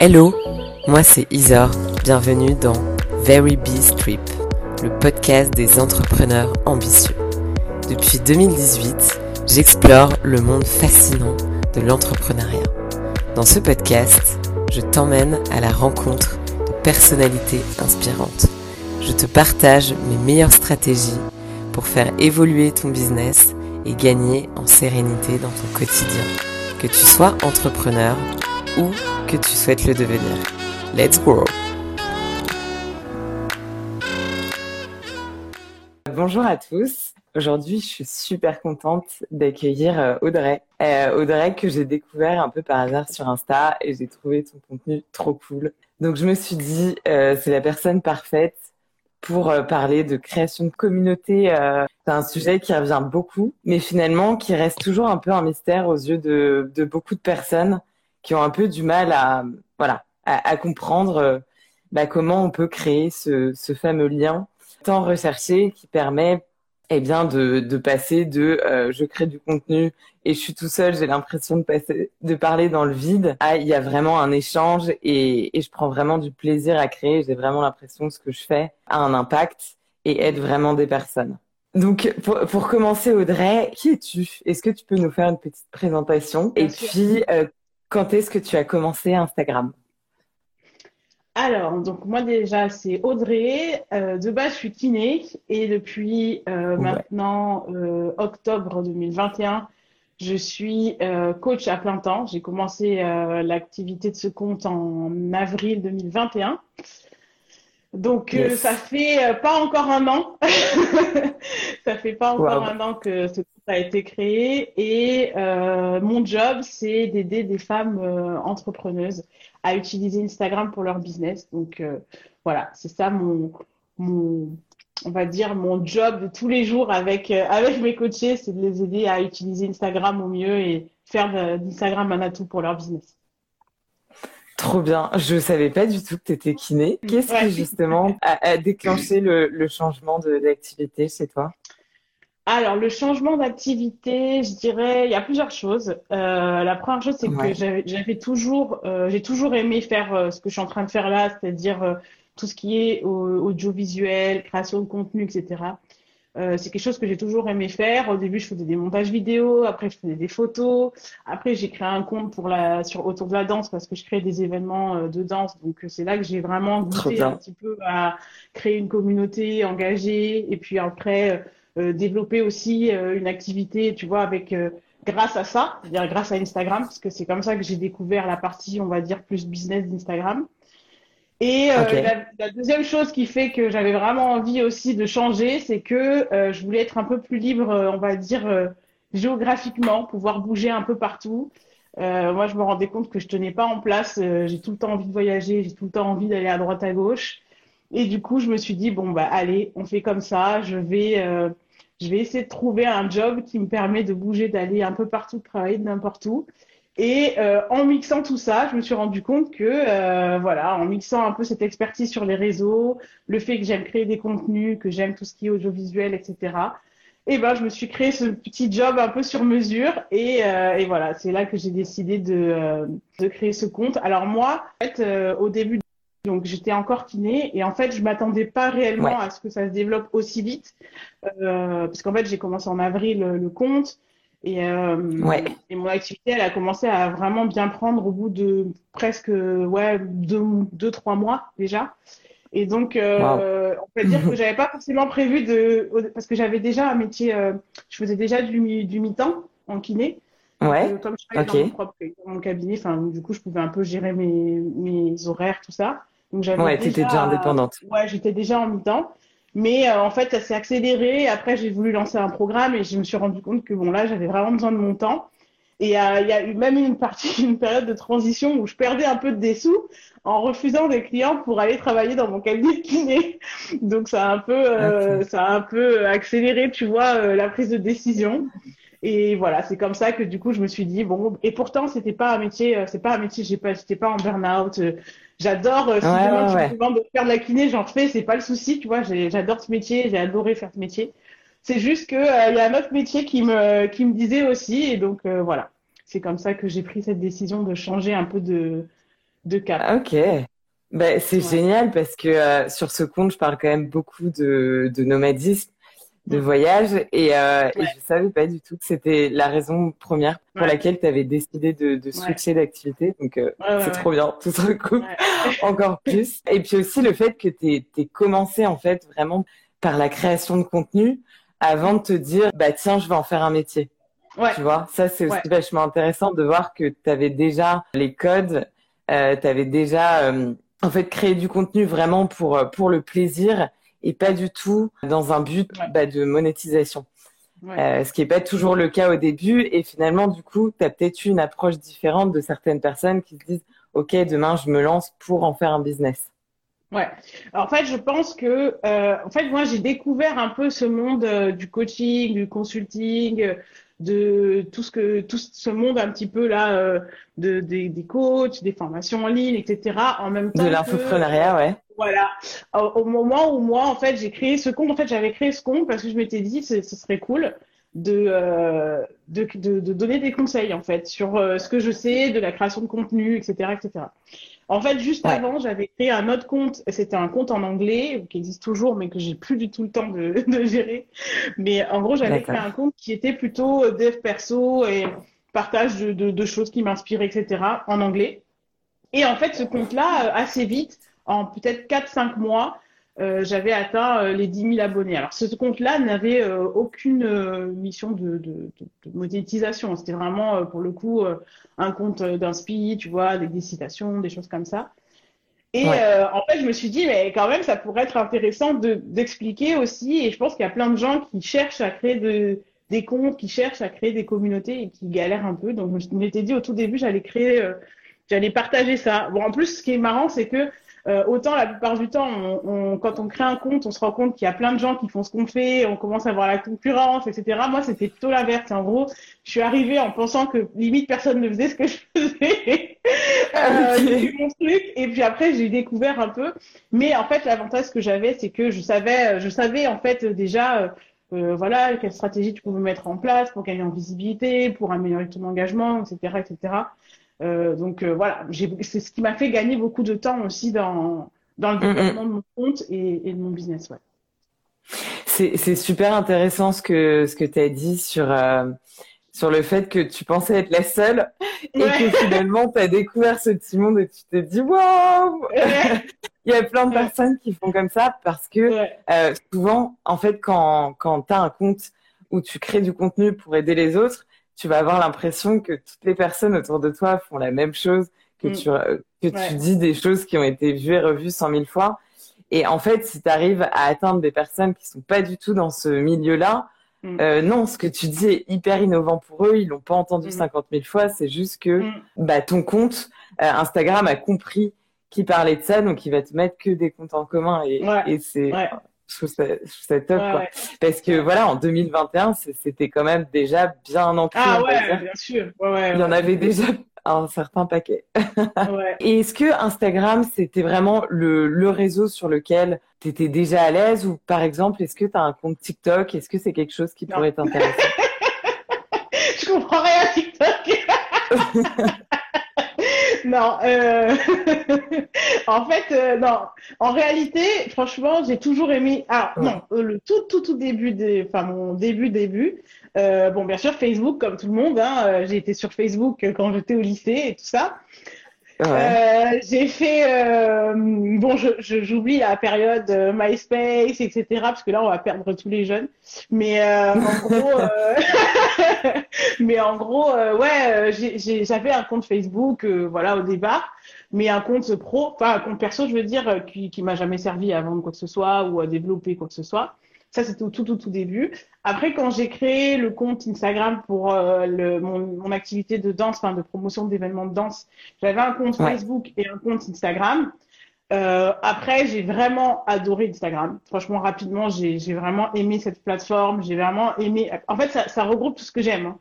Hello, moi c'est Isor, bienvenue dans Very Bee Trip, le podcast des entrepreneurs ambitieux. Depuis 2018, j'explore le monde fascinant de l'entrepreneuriat. Dans ce podcast, je t'emmène à la rencontre de personnalités inspirantes. Je te partage mes meilleures stratégies pour faire évoluer ton business et gagner en sérénité dans ton quotidien. Que tu sois entrepreneur ou que tu souhaites le devenir. Let's go Bonjour à tous. Aujourd'hui, je suis super contente d'accueillir euh, Audrey. Euh, Audrey que j'ai découvert un peu par hasard sur Insta et j'ai trouvé ton contenu trop cool. Donc je me suis dit, euh, c'est la personne parfaite pour euh, parler de création de communauté. Euh, c'est un sujet qui revient beaucoup, mais finalement qui reste toujours un peu un mystère aux yeux de, de beaucoup de personnes qui ont un peu du mal à voilà à, comprendre euh, bah, comment on peut créer ce, ce fameux lien tant recherché qui permet eh bien de, de passer de euh, je crée du contenu et je suis tout seul, j'ai l'impression de passer de parler dans le vide. À il y a vraiment un échange et, et je prends vraiment du plaisir à créer, j'ai vraiment l'impression que ce que je fais a un impact et aide vraiment des personnes. Donc pour, pour commencer Audrey, qui es-tu? Est-ce que tu peux nous faire une petite présentation? Et puis euh, quand est-ce que tu as commencé Instagram? Alors, donc moi déjà, c'est Audrey. Euh, de base, je suis kiné et depuis euh, maintenant euh, octobre 2021, je suis coach à plein temps. J'ai commencé l'activité de ce compte en avril 2021. Donc ça fait pas encore un an. ça fait pas encore un an que ce compte a été créé et mon job, c'est d'aider des femmes entrepreneuses à utiliser Instagram pour leur business. Donc euh, voilà, c'est ça mon, mon, on va dire mon job de tous les jours avec euh, avec mes coachés, c'est de les aider à utiliser Instagram au mieux et faire d'Instagram un atout pour leur business. Trop bien. Je savais pas du tout que tu étais kiné. Qu'est-ce qui justement a, déclenché le, le changement d'activité chez toi? Alors, le changement d'activité, je dirais, il y a plusieurs choses. Euh, la première chose, c'est que j'avais toujours, euh, j'ai toujours aimé faire euh, ce que je suis en train de faire là, c'est-à-dire tout ce qui est audiovisuel, création de contenu, etc. c'est quelque chose que j'ai toujours aimé faire. Au début, je faisais des montages vidéo, après je faisais des photos, après j'ai créé un compte pour la sur autour de la danse parce que je crée des événements de danse. Donc c'est là que j'ai vraiment goûté un petit peu à créer une communauté engagée et puis après euh, développer aussi euh, une activité, tu vois, avec euh, grâce à ça, c'est-à-dire grâce à Instagram, parce que c'est comme ça que j'ai découvert la partie, on va dire, plus business d'Instagram. Et la, deuxième chose qui fait que j'avais vraiment envie aussi de changer, c'est que je voulais être un peu plus libre, on va dire, géographiquement, pouvoir bouger un peu partout. moi, je me rendais compte que je tenais pas en place. j'ai tout le temps envie de voyager, j'ai tout le temps envie d'aller à droite à gauche. Et du coup, je me suis dit, bon, bah, allez, on fait comme ça. Je vais, euh, je vais essayer de trouver un job qui me permet de bouger, d'aller un peu partout, de travailler de n'importe où. Et euh, en mixant tout ça, je me suis rendu compte que, euh, voilà, en mixant un peu cette expertise sur les réseaux, le fait que j'aime créer des contenus, que j'aime tout ce qui est audiovisuel, etc. Et ben, je me suis créé ce petit job un peu sur mesure. Et, et voilà, c'est là que j'ai décidé de, de créer ce compte. Alors moi, en fait, au début donc j'étais encore kiné et en fait je m'attendais pas réellement à ce que ça se développe aussi vite euh, parce qu'en fait j'ai commencé en avril le, compte et, euh, et mon activité elle a commencé à vraiment bien prendre au bout de presque ouais deux, deux trois mois déjà et donc euh, on peut dire que j'avais pas forcément prévu de parce que j'avais déjà un métier euh, je faisais déjà du, du mi-temps en kiné Ouais. comme je travaillais dans mon propre dans mon cabinet, enfin du coup je pouvais un peu gérer mes, mes horaires tout ça. Donc j'avais ouais, déjà, déjà indépendante. Ouais, j'étais déjà en mi-temps. Mais euh, en fait, ça s'est accéléré. Après, j'ai voulu lancer un programme et je me suis rendu compte que bon là, j'avais vraiment besoin de mon temps. Et euh, il y a eu même une partie, une période de transition où je perdais un peu de des sous en refusant des clients pour aller travailler dans mon cabinet de kiné. Donc ça a un peu, euh, ça a un peu accéléré, tu vois, la prise de décision. Et voilà, c'est comme ça que du coup, je me suis dit bon. Et pourtant, c'était pas un métier, c'est pas un métier, j'ai pas, j'étais pas en burn-out J'adore, euh, si demain tu me demandes de faire de la kiné, j'en fais, c'est pas le souci, tu vois, j'adore ce métier, j'ai adoré faire ce métier. C'est juste que euh, il y a un autre métier qui me, qui me disait aussi, et donc euh, voilà. c'est comme ça que j'ai pris cette décision de changer un peu de, de cap. Ah, ok. Ben, c'est génial parce que sur ce compte, je parle quand même beaucoup de, de nomadisme, de voyage, et, euh, et je savais pas du tout que c'était la raison première pour laquelle tu avais décidé de, de switcher d'activité. Donc, euh, c'est trop bien, tout se recoupe encore plus. Et puis aussi le fait que tu aies commencé en fait vraiment par la création de contenu avant de te dire, bah tiens, je vais en faire un métier. Ouais. Tu vois, ça c'est aussi vachement intéressant de voir que tu avais déjà les codes, euh, tu avais déjà euh, en fait créé du contenu vraiment pour euh, pour le plaisir et pas du tout dans un but bah, de monétisation. Euh, ce qui est pas toujours le cas au début et finalement du coup tu as peut-être eu une approche différente de certaines personnes qui se disent OK, demain je me lance pour en faire un business. Ouais. Alors, en fait, je pense que, euh, en fait, moi, j'ai découvert un peu ce monde euh, du coaching, du consulting, de tout ce que, tout ce monde un petit peu là, euh, de, des, des coachs, des formations en ligne, etc. En même temps. De l'infoprenariat, ouais. Voilà. Au, moment où moi, en fait, j'ai créé ce compte, en fait, j'avais créé ce compte parce que je m'étais dit, ce, serait cool de, euh, de, de, de, donner des conseils, en fait, sur ce que je sais de la création de contenu, etc., etc. En fait, juste avant, j'avais créé un autre compte. C'était un compte en anglais qui existe toujours, mais que j'ai plus du tout le temps de, de gérer. Mais en gros, j'avais créé un compte qui était plutôt dev perso et partage de, de, de choses qui m'inspiraient, etc. en anglais. Et en fait, ce compte-là, euh, assez vite, en peut-être 4-5 mois, euh, j'avais atteint euh, les 10 000 abonnés. Alors ce compte-là n'avait euh, aucune mission de, de, de, monétisation. C'était vraiment pour le coup un compte d'inspi, tu vois, des, des, citations, des choses comme ça. Et en fait, je me suis dit, mais quand même, ça pourrait être intéressant d'expliquer aussi. Et je pense qu'il y a plein de gens qui cherchent à créer de, des comptes, qui cherchent à créer des communautés et qui galèrent un peu. Donc, je m'étais dit au tout début, j'allais créer, j'allais partager ça. Bon, en plus, ce qui est marrant, c'est que euh, autant la plupart du temps, on, quand on crée un compte, on se rend compte qu'il y a plein de gens qui font ce qu'on fait, on commence à voir la concurrence, etc. Moi, c'était plutôt l'inverse. En gros, je suis arrivée en pensant que limite personne ne faisait ce que je faisais. euh, j'ai mon truc et puis après j'ai découvert un peu. Mais en fait, l'avantage que j'avais, c'est que je savais, je savais en fait déjà. Euh, voilà, quelle stratégie tu pouvais mettre en place pour gagner en visibilité, pour améliorer ton engagement, etc., etc. Euh, donc euh, voilà, c'est ce qui m'a fait gagner beaucoup de temps aussi dans, dans le développement de mon compte et, et de mon business. Ouais. C'est super intéressant ce que, ce que tu as dit sur, sur le fait que tu pensais être la seule et que finalement tu as découvert ce petit monde et tu t'es dit waouh! Il y a plein de personnes qui font comme ça parce que euh, souvent, en fait, quand, quand tu as un compte où tu crées du contenu pour aider les autres, tu vas avoir l'impression que toutes les personnes autour de toi font la même chose, que mm. tu euh, que tu dis des choses qui ont été vues et revues cent mille fois. Et en fait, si tu arrives à atteindre des personnes qui sont pas du tout dans ce milieu-là, mm. euh, non, ce que tu dis est hyper innovant pour eux. Ils l'ont pas entendu mm. cinquante mille fois. C'est juste que bah, ton compte euh, Instagram a compris qui parlait de ça, donc il va te mettre que des comptes en commun. Et, et c'est je trouve ça, je trouve top, quoi. Parce que voilà, en 2021, c'était quand même déjà bien ancré. Ah ouais, bien sûr. Il y en avait déjà un certain paquet. Et est-ce que Instagram, c'était vraiment le, le réseau sur lequel tu étais déjà à l'aise ou par exemple, est-ce que tu as un compte TikTok? Est-ce que c'est quelque chose qui pourrait t'intéresser? Je comprends rien à TikTok. non, euh... en fait, euh, non. En réalité, franchement, j'ai toujours aimé. Ah non, euh, le tout, tout, tout début des, enfin mon début, début. Euh, bon, bien sûr, Facebook, comme tout le monde. Hein, j'ai été sur Facebook quand j'étais au lycée et tout ça. Euh, j'ai fait euh, bon, je, j'oublie la période euh, MySpace, etc. Parce que là, on va perdre tous les jeunes. Mais en gros, mais en gros, ouais, j'avais un compte Facebook, voilà, au départ, mais un compte pro, enfin un compte perso, je veux dire, qui, qui m'a jamais servi à vendre quoi que ce soit ou à développer quoi que ce soit. Ça, c'était au tout, tout, tout début. Après, quand j'ai créé le compte Instagram pour euh, le, mon, mon, activité de danse, enfin de promotion d'événements de danse, j'avais un compte Facebook et un compte Instagram. Euh, après, j'ai vraiment adoré Instagram. Franchement, rapidement, j'ai vraiment aimé cette plateforme. J'ai vraiment aimé. En fait, ça, ça regroupe tout ce que j'aime. Hein.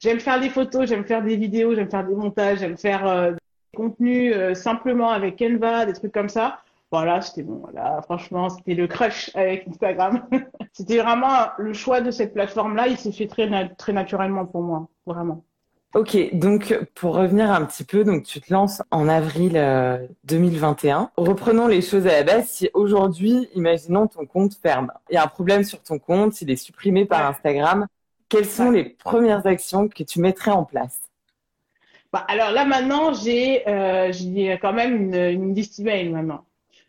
J'aime faire des photos, j'aime faire des vidéos, j'aime faire des montages, j'aime faire euh, des contenus euh, simplement avec Canva, des trucs comme ça. Voilà, c'était bon. Voilà, franchement, c'était le crush avec Instagram. c'était vraiment le choix de cette plateforme-là. Il s'est fait très, très naturellement pour moi, vraiment. Ok, donc pour revenir un petit peu, donc tu te lances en avril 2021. Euh, Reprenons les choses à la base. Si aujourd'hui, imaginons ton compte ferme, il y a un problème sur ton compte, il est supprimé par Instagram, quelles sont les premières actions que tu mettrais en place? Bah, Alors là maintenant, j'ai euh, quand même une, une liste email maintenant.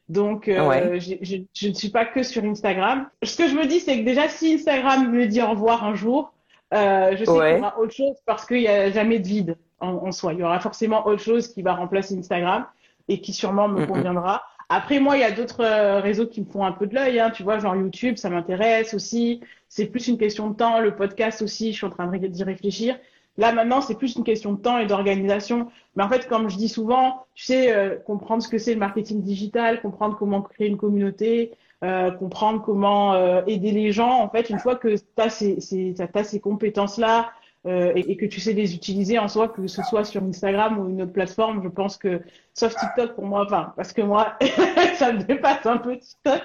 Donc, euh, je, ne suis pas que sur Instagram. Ce que je me dis, c'est que déjà, si Instagram me dit au revoir un jour, euh, je sais qu'il y aura autre chose parce qu'il n'y a jamais de vide en, soi. Il y aura forcément autre chose qui va remplacer Instagram et qui sûrement me conviendra. Après, moi, il y a d'autres euh, réseaux qui me font un peu de l'œil. Hein. Tu vois, genre YouTube, ça m'intéresse aussi. C'est plus une question de temps. Le podcast aussi, je suis en train d'y réfléchir. Là, maintenant, c'est plus une question de temps et d'organisation. Mais en fait, comme je dis souvent, tu sais, euh, comprendre ce que c'est le marketing digital, comprendre comment créer une communauté, euh, comprendre comment euh, aider les gens. En fait, une fois que tu as ces, ces, ces compétences-là euh, et, et, que tu sais les utiliser en soi, que ce soit sur Instagram ou une autre plateforme, je pense que, sauf TikTok pour moi, enfin, parce que moi, ça me dépasse un peu TikTok,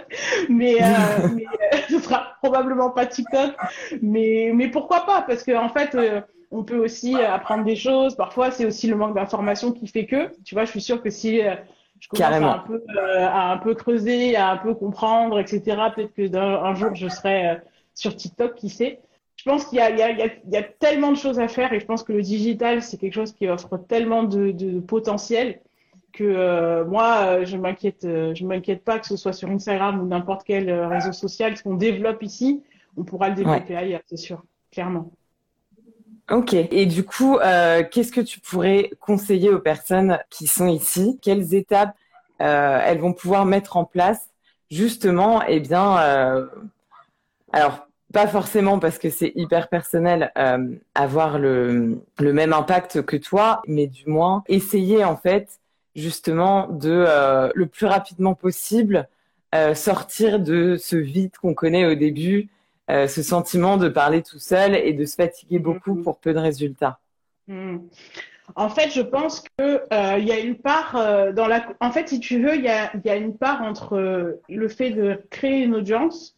mais, euh, mais ce sera probablement pas TikTok, mais, mais pourquoi pas? Parce que en fait, on peut aussi apprendre des choses. Parfois, c'est aussi le manque d'information qui fait que, tu vois, je suis sûre que si je commence à un, peu, euh, à un peu creuser, à un peu comprendre, etc. Peut-être que un jour je serai euh, sur TikTok, qui sait. Je pense qu'il y, y, y a, tellement de choses à faire et je pense que le digital, c'est quelque chose qui offre tellement de, de potentiel que euh, moi, je m'inquiète, je m'inquiète pas que ce soit sur Instagram ou n'importe quel réseau social. Ce qu'on développe ici, on pourra le développer ailleurs, c'est sûr, clairement. Ok. Et du coup, euh, qu'est-ce que tu pourrais conseiller aux personnes qui sont ici? Quelles étapes euh, elles vont pouvoir mettre en place justement Eh bien, euh, alors pas forcément parce que c'est hyper personnel avoir le, le même impact que toi, mais du moins essayer en fait justement de le plus rapidement possible sortir de ce vide qu'on connaît au début euh, ce sentiment de parler tout seul et de se fatiguer beaucoup pour peu de résultats hmm. En fait, je pense que euh, il y a une part euh, dans la. En fait, si tu veux, il y a, y a, une part entre le fait de créer une audience.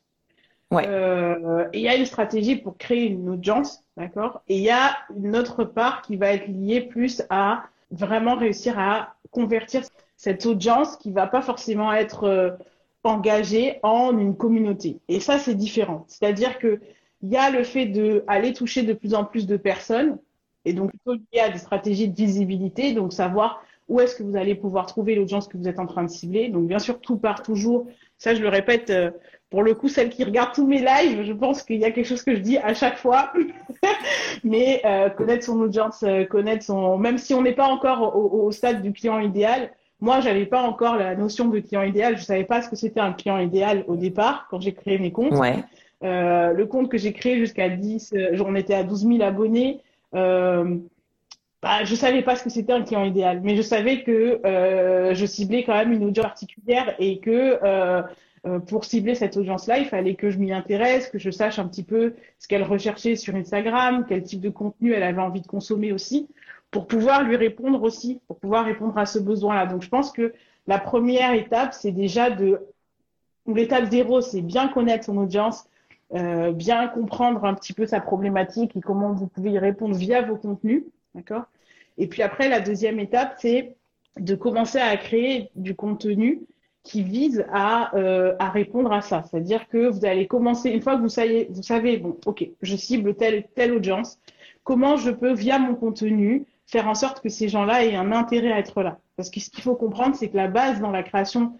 Et il y a une stratégie pour créer une audience, d'accord? Et il y a une autre part qui va être liée plus à vraiment réussir à convertir cette audience qui va pas forcément être engagé en une communauté. Et ça, c'est différent. C'est-à-dire que il y a le fait d'aller toucher de plus en plus de personnes, et donc il y a des stratégies de visibilité, donc savoir où est-ce que vous allez pouvoir trouver l'audience que vous êtes en train de cibler. Donc bien sûr, tout part toujours, ça je le répète, euh, pour le coup, celle qui regarde tous mes lives, je pense qu'il y a quelque chose que je dis à chaque fois, mais euh, connaître son audience, euh, connaître son, même si on n'est pas encore au, stade du client idéal, moi, j'avais pas encore la notion de client idéal. Je savais pas ce que c'était un client idéal au départ quand j'ai créé mes comptes. Ouais. Euh, le compte que j'ai créé jusqu'à 10, euh, j'en étais à 12 000 abonnés. Euh, bah, je savais pas ce que c'était un client idéal, mais je savais que euh, je ciblais quand même une audience particulière et que euh, pour cibler cette audience-là, il fallait que je m'y intéresse, que je sache un petit peu ce qu'elle recherchait sur Instagram, quel type de contenu elle avait envie de consommer aussi pour pouvoir lui répondre aussi, pour pouvoir répondre à ce besoin-là. Donc je pense que la première étape, c'est déjà de, ou l'étape zéro, c'est bien connaître son audience, euh, bien comprendre un petit peu sa problématique et comment vous pouvez y répondre via vos contenus, d'accord? Et puis après, la deuxième étape, c'est de commencer à créer du contenu qui vise à, euh, à répondre à ça. C'est-à-dire que vous allez commencer, une fois que vous savez, vous savez, bon, ok, je cible telle telle audience, comment je peux, via mon contenu, faire en sorte que ces gens-là aient un intérêt à être là? Parce que ce qu'il faut comprendre, c'est que la base dans la création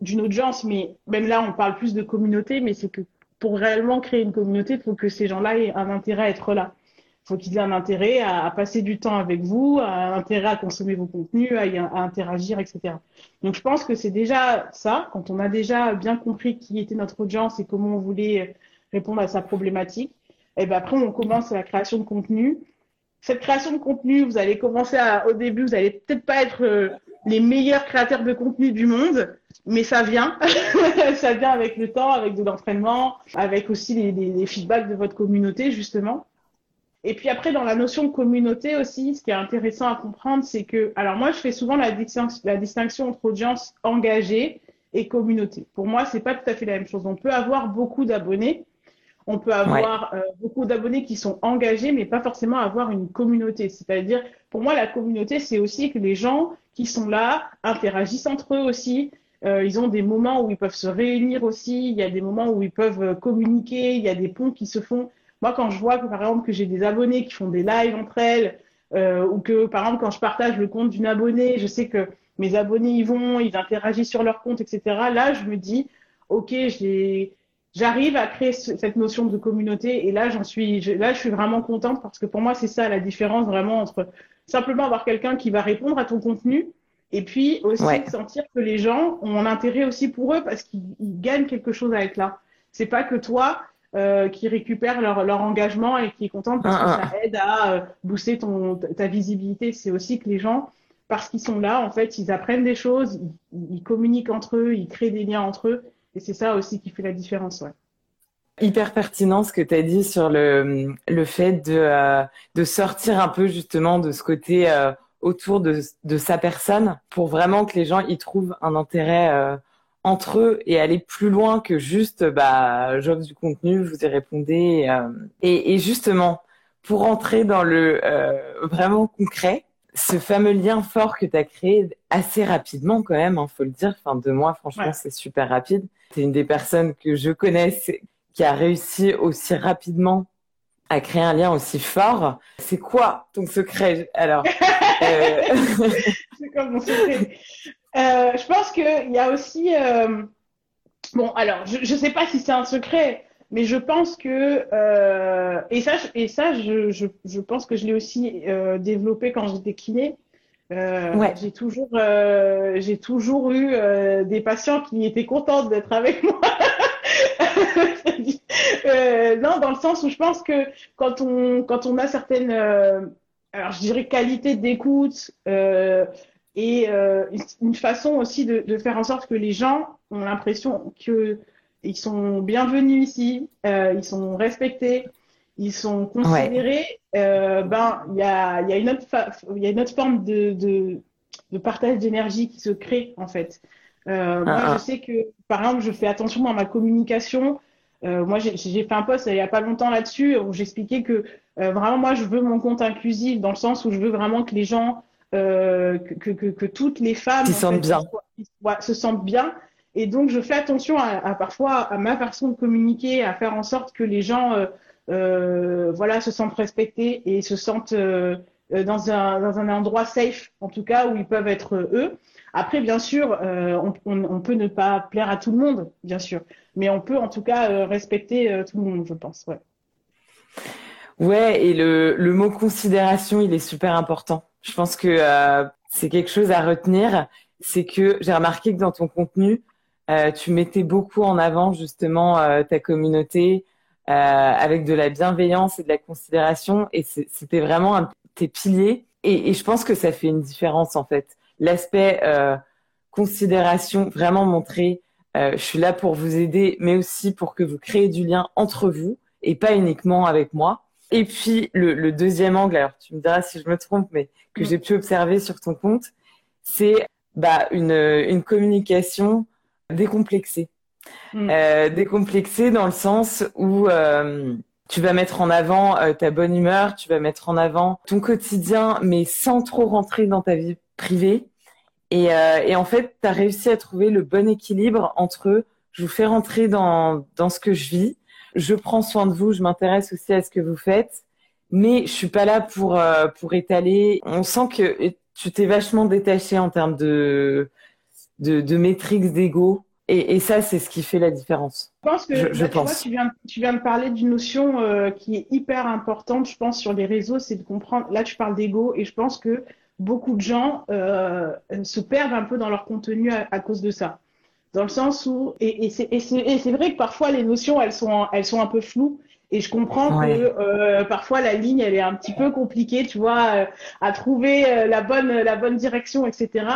d'une audience, mais même là, on parle plus de communauté, mais c'est que pour réellement créer une communauté, il faut que ces gens-là aient un intérêt à être là. Faut qu'ils aient un intérêt à, passer du temps avec vous, un intérêt à consommer vos contenus, à, à interagir, etc. Donc je pense que c'est déjà ça, quand on a déjà bien compris qui était notre audience et comment on voulait répondre à sa problématique, et ben après on commence la création de contenu cette création de contenu, vous allez commencer à, au début, vous allez peut-être pas être euh, les meilleurs créateurs de contenu du monde, mais ça vient. ça vient avec le temps, avec de l'entraînement, avec aussi les, feedbacks de votre communauté, justement. Et puis après, dans la notion de communauté aussi, ce qui est intéressant à comprendre, c'est que, alors moi, je fais souvent la distinction, la distinction entre audience engagée et communauté. Pour moi, c'est pas tout à fait la même chose. On peut avoir beaucoup d'abonnés, On peut avoir euh, beaucoup d'abonnés qui sont engagés, mais pas forcément avoir une communauté. C'est-à-dire, pour moi, la communauté, c'est aussi que les gens qui sont là interagissent entre eux aussi. Euh, ils ont des moments où ils peuvent se réunir aussi. Il y a des moments où ils peuvent euh, communiquer. Il y a des ponts qui se font. Moi, quand je vois que, par exemple, que j'ai des abonnés qui font des lives entre elles, euh, ou que, par exemple, quand je partage le compte d'une abonnée, je sais que mes abonnés y vont, ils interagissent sur leur compte, etc. Là, je me dis, OK, j'arrive à créer cette notion de communauté et là, j'en suis, là, je suis vraiment contente parce que pour moi, c'est ça la différence vraiment entre simplement avoir quelqu'un qui va répondre à ton contenu et puis aussi sentir que les gens ont un intérêt aussi pour eux parce qu'ils gagnent quelque chose avec là. C'est pas que toi euh, qui récupère leur, leur engagement et qui est content parce que ah, ah. ça aide à euh, booster ton, ta visibilité. C'est aussi que les gens parce qu'ils sont là, en fait, ils apprennent des choses, ils, communiquent entre eux, ils créent des liens entre eux. Et c'est ça aussi qui fait la différence. Ouais. Hyper pertinent ce que tu as dit sur le, le fait de, euh, de sortir un peu justement de ce côté euh, autour de, de, sa personne pour vraiment que les gens y trouvent un intérêt entre eux et aller plus loin que juste bah, j'offre du contenu, vous y répondez. Et, et, justement, pour entrer dans le vraiment concret, ce fameux lien fort que tu as créé assez rapidement quand même, hein, faut le dire. Enfin, deux mois, franchement, c'est super rapide. Tu es une des personnes que je connais qui a réussi aussi rapidement à créer un lien aussi fort. C'est quoi ton secret? Alors euh... C'est quoi mon secret? Euh, Je pense qu'il y a aussi... Euh... Bon, alors, je ne sais pas si c'est un secret, mais je pense que euh, et ça et ça je, je, je pense que je l'ai aussi euh, développé quand j'étais kiné. Euh, ouais. J'ai toujours euh, j'ai toujours eu euh, des patients qui étaient contents d'être avec moi. non, dans le sens où je pense que quand on quand on a certaines alors je dirais qualité d'écoute et une façon aussi de, de faire en sorte que les gens ont l'impression que ils sont bienvenus ici, euh, ils sont respectés, ils sont considérés. Euh, ben, il y a, y, a une autre il y a une autre forme de, de, de partage d'énergie qui se crée en fait. Euh, moi, ah, je ah. sais que, par exemple, je fais attention dans ma communication. Euh, moi, j'ai fait un post il n'y a pas longtemps là-dessus où j'expliquais que euh, vraiment, moi, je veux mon compte inclusif dans le sens où je veux vraiment que les gens, euh, que, que, que, toutes les femmes se sentent bien. se sentent bien et donc, je fais attention à, parfois à ma façon de communiquer, à faire en sorte que les gens, euh, euh, voilà, se sentent respectés et se sentent dans un dans un endroit safe, en tout cas où ils peuvent être eux. Après, bien sûr, on, on, peut ne pas plaire à tout le monde, bien sûr, mais on peut en tout cas respecter tout le monde, je pense. Ouais. Ouais, et le, le mot considération, il est super important. Je pense que c'est quelque chose à retenir. C'est que j'ai remarqué que dans ton contenu, euh, tu mettais beaucoup en avant justement euh, ta communauté euh, avec de la bienveillance et de la considération et c'était vraiment un, tes piliers et, je pense que ça fait une différence en fait. L'aspect considération, vraiment montrer je suis là pour vous aider mais aussi pour que vous créez du lien entre vous et pas uniquement avec moi. Et puis le, le deuxième angle, alors tu me diras si je me trompe, mais que mm. j'ai pu observer sur ton compte, c'est bah, une, une communication décomplexé. Mm. Euh, décomplexé dans le sens où euh, tu vas mettre en avant euh, ta bonne humeur, tu vas mettre en avant ton quotidien, mais sans trop rentrer dans ta vie privée. Et, euh, et en fait, tu as réussi à trouver le bon équilibre entre je vous fais rentrer dans, dans ce que je vis, je prends soin de vous, je m'intéresse aussi à ce que vous faites, mais je suis pas là pour, euh, pour étaler. On sent que tu t'es vachement détaché en termes de de, de métriques d'ego. Et, et, ça, c'est ce qui fait la différence. Je pense que je, pense. tu, viens, tu viens de parler d'une notion euh, qui est hyper importante, je pense, sur les réseaux, c'est de comprendre. Là, tu parles d'ego, et je pense que beaucoup de gens euh, se perdent un peu dans leur contenu à, cause de ça. Dans le sens où, et, et c'est vrai que parfois les notions, elles sont, elles sont un peu floues. Et je comprends que euh, parfois la ligne, elle est un petit peu compliquée, tu vois, euh, à trouver euh, la bonne, la bonne direction, etc.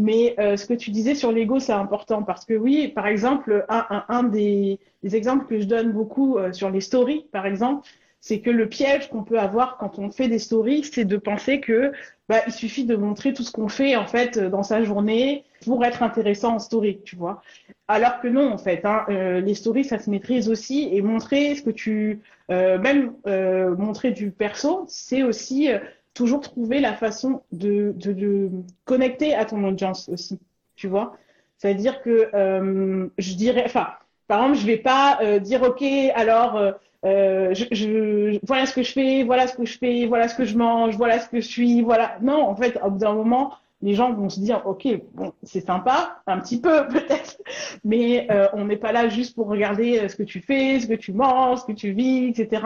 Mais euh, ce que tu disais sur l'ego, c'est important parce que oui, par exemple, un, un, un des, des, exemples que je donne beaucoup euh, sur les stories, par exemple, c'est que le piège qu'on peut avoir quand on fait des stories, c'est de penser que bah, il suffit de montrer tout ce qu'on fait en fait dans sa journée pour être intéressant en story, tu vois. Alors que non, en fait, hein, euh, les stories, ça se maîtrise aussi et montrer ce que tu, euh, même euh, montrer du perso, c'est aussi toujours trouver la façon de, de, connecter à ton audience aussi, tu vois. C'est-à-dire que je dirais, enfin, par exemple, je vais pas dire, ok, alors voilà ce que je fais, voilà ce que je fais, voilà ce que je mange, voilà ce que je suis, voilà. Non, en fait, au bout d'un moment, les gens vont se dire, ok, bon, c'est sympa, un petit peu peut-être, mais euh, on n'est pas là juste pour regarder euh, ce que tu fais, ce que tu manges, ce que tu vis, etc.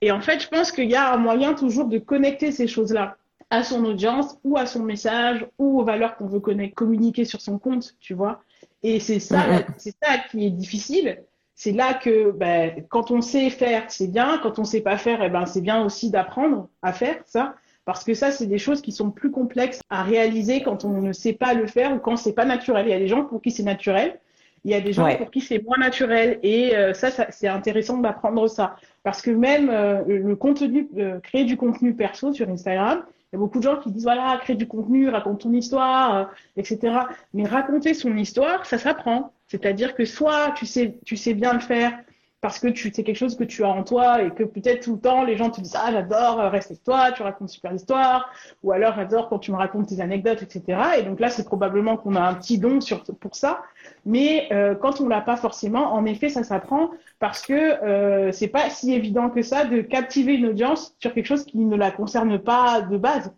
Et en fait, je pense qu'il y a un moyen toujours de connecter ces choses-là à son audience ou à son message ou aux valeurs qu'on veut communiquer sur son compte, tu vois. Et c'est ça, c'est ça qui est difficile c'est là que ben, quand on sait faire, c'est bien. Quand on sait pas faire, eh ben, c'est bien aussi d'apprendre à faire ça. Parce que ça, c'est des choses qui sont plus complexes à réaliser quand on ne sait pas le faire ou quand c'est pas naturel. Il y a des gens pour qui c'est naturel. Il y a des gens pour qui c'est moins naturel. Et euh, ça, ça c'est intéressant d'apprendre ça. Parce que même euh, le contenu, euh, créer du contenu perso sur Instagram, il y a beaucoup de gens qui disent voilà, crée du contenu, raconte ton histoire, etc. Mais raconter son histoire, ça s'apprend. C'est-à-dire que soit tu sais, tu sais bien le faire parce que tu c'est quelque chose que tu as en toi et que peut-être tout le temps les gens te disent ah j'adore euh, reste avec toi tu racontes super histoire ou alors j'adore quand tu me racontes tes anecdotes etc et donc là c'est probablement qu'on a un petit don sur pour ça. Mais euh, quand on l'a pas forcément en effet ça s'apprend parce que euh, c'est pas si évident que ça de captiver une audience sur quelque chose qui ne la concerne pas de base.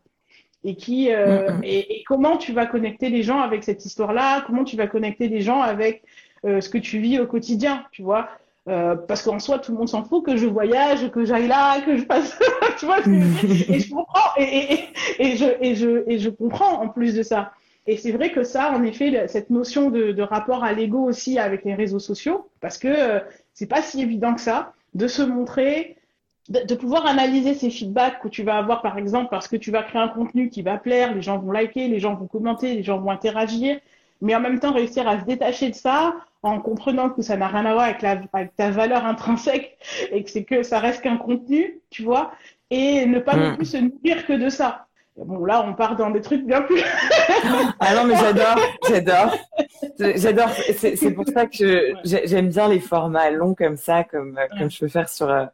Et qui euh, mm, mm. et, comment tu vas connecter les gens avec cette histoire-là? Comment tu vas connecter les gens avec euh, ce que tu vis au quotidien, tu vois? Euh, parce qu'en soi, tout le monde s'en fout que je voyage, que j'aille là, que je passe, tu vois. et je comprends, et, et, et, je, et, je, et je comprends en plus de ça. Et c'est vrai que ça, en effet, cette notion de, de rapport à l'ego aussi avec les réseaux sociaux, parce que euh, c'est pas si évident que ça de se montrer, de, pouvoir analyser ces feedbacks que tu vas avoir, par exemple, parce que tu vas créer un contenu qui va plaire, les gens vont liker, les gens vont commenter, les gens vont interagir, mais en même temps réussir à se détacher de ça en comprenant que ça n'a rien à voir avec, la, avec ta valeur intrinsèque et que c'est que ça reste qu'un contenu, tu vois, et ne pas non mm. plus se nourrir que de ça. Bon, là, on part dans des trucs bien plus. ah non, mais j'adore, j'adore. J'adore. C'est pour ça que j'aime bien les formats longs comme ça, comme, comme je peux faire sur, euh,